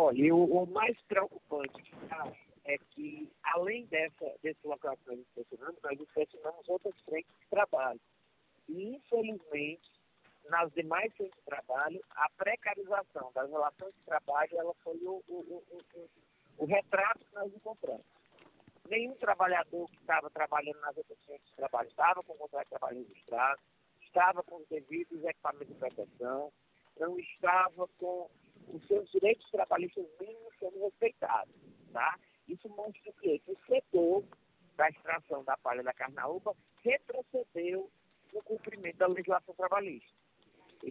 Olha, o, o mais preocupante é que, além dessa, desse local que nós inspecionamos, nós inspecionamos outras frentes de trabalho. E, infelizmente, nas demais frentes de trabalho, a precarização das relações de trabalho ela foi o, o, o, o retrato que nós encontramos. Nenhum trabalhador que estava trabalhando nas outras frentes de trabalho estava com o contrato de trabalho registrado, estava com os devidos equipamentos de proteção, não estava com os seus direitos trabalhistas mínimos sendo respeitados. Tá? Isso mostra? Que o setor da extração da palha da carnaúba retrocedeu no cumprimento da legislação trabalhista.